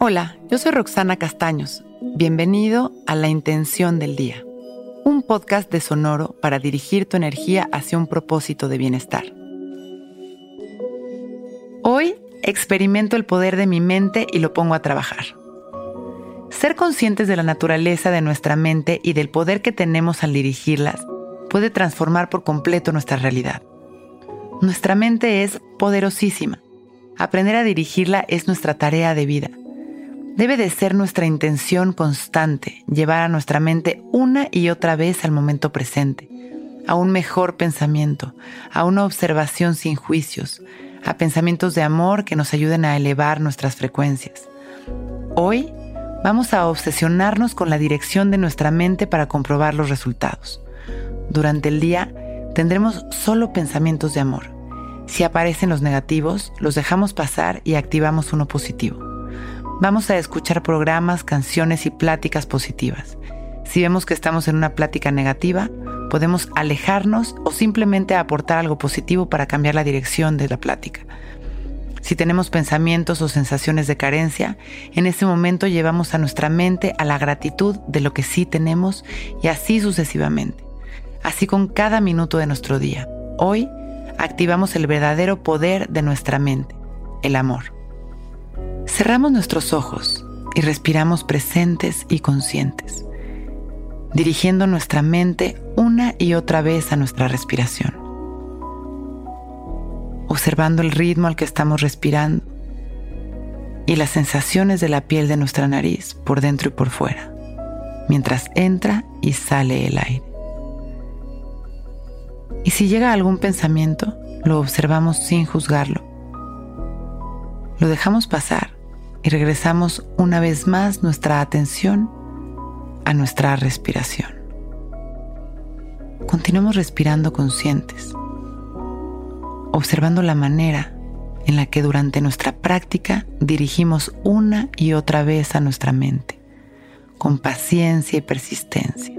Hola, yo soy Roxana Castaños. Bienvenido a La Intención del Día, un podcast de Sonoro para dirigir tu energía hacia un propósito de bienestar. Hoy experimento el poder de mi mente y lo pongo a trabajar. Ser conscientes de la naturaleza de nuestra mente y del poder que tenemos al dirigirlas puede transformar por completo nuestra realidad. Nuestra mente es poderosísima. Aprender a dirigirla es nuestra tarea de vida Debe de ser nuestra intención constante llevar a nuestra mente una y otra vez al momento presente, a un mejor pensamiento, a una observación sin juicios, a pensamientos de amor que nos ayuden a elevar nuestras frecuencias. Hoy vamos a obsesionarnos con la dirección de nuestra mente para comprobar los resultados. Durante el día tendremos solo pensamientos de amor. Si aparecen los negativos, los dejamos pasar y activamos uno positivo. Vamos a escuchar programas, canciones y pláticas positivas. Si vemos que estamos en una plática negativa, podemos alejarnos o simplemente aportar algo positivo para cambiar la dirección de la plática. Si tenemos pensamientos o sensaciones de carencia, en ese momento llevamos a nuestra mente a la gratitud de lo que sí tenemos y así sucesivamente. Así con cada minuto de nuestro día. Hoy activamos el verdadero poder de nuestra mente, el amor. Cerramos nuestros ojos y respiramos presentes y conscientes, dirigiendo nuestra mente una y otra vez a nuestra respiración, observando el ritmo al que estamos respirando y las sensaciones de la piel de nuestra nariz por dentro y por fuera, mientras entra y sale el aire. Y si llega algún pensamiento, lo observamos sin juzgarlo. Lo dejamos pasar y regresamos una vez más nuestra atención a nuestra respiración. Continuemos respirando conscientes, observando la manera en la que durante nuestra práctica dirigimos una y otra vez a nuestra mente, con paciencia y persistencia.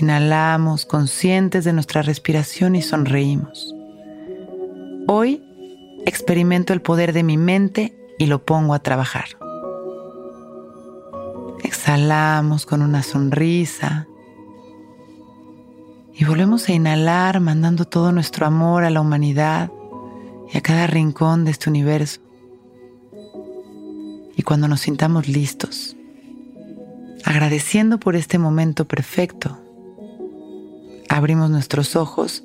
Inhalamos conscientes de nuestra respiración y sonreímos. Hoy experimento el poder de mi mente y lo pongo a trabajar. Exhalamos con una sonrisa y volvemos a inhalar mandando todo nuestro amor a la humanidad y a cada rincón de este universo. Y cuando nos sintamos listos, agradeciendo por este momento perfecto, abrimos nuestros ojos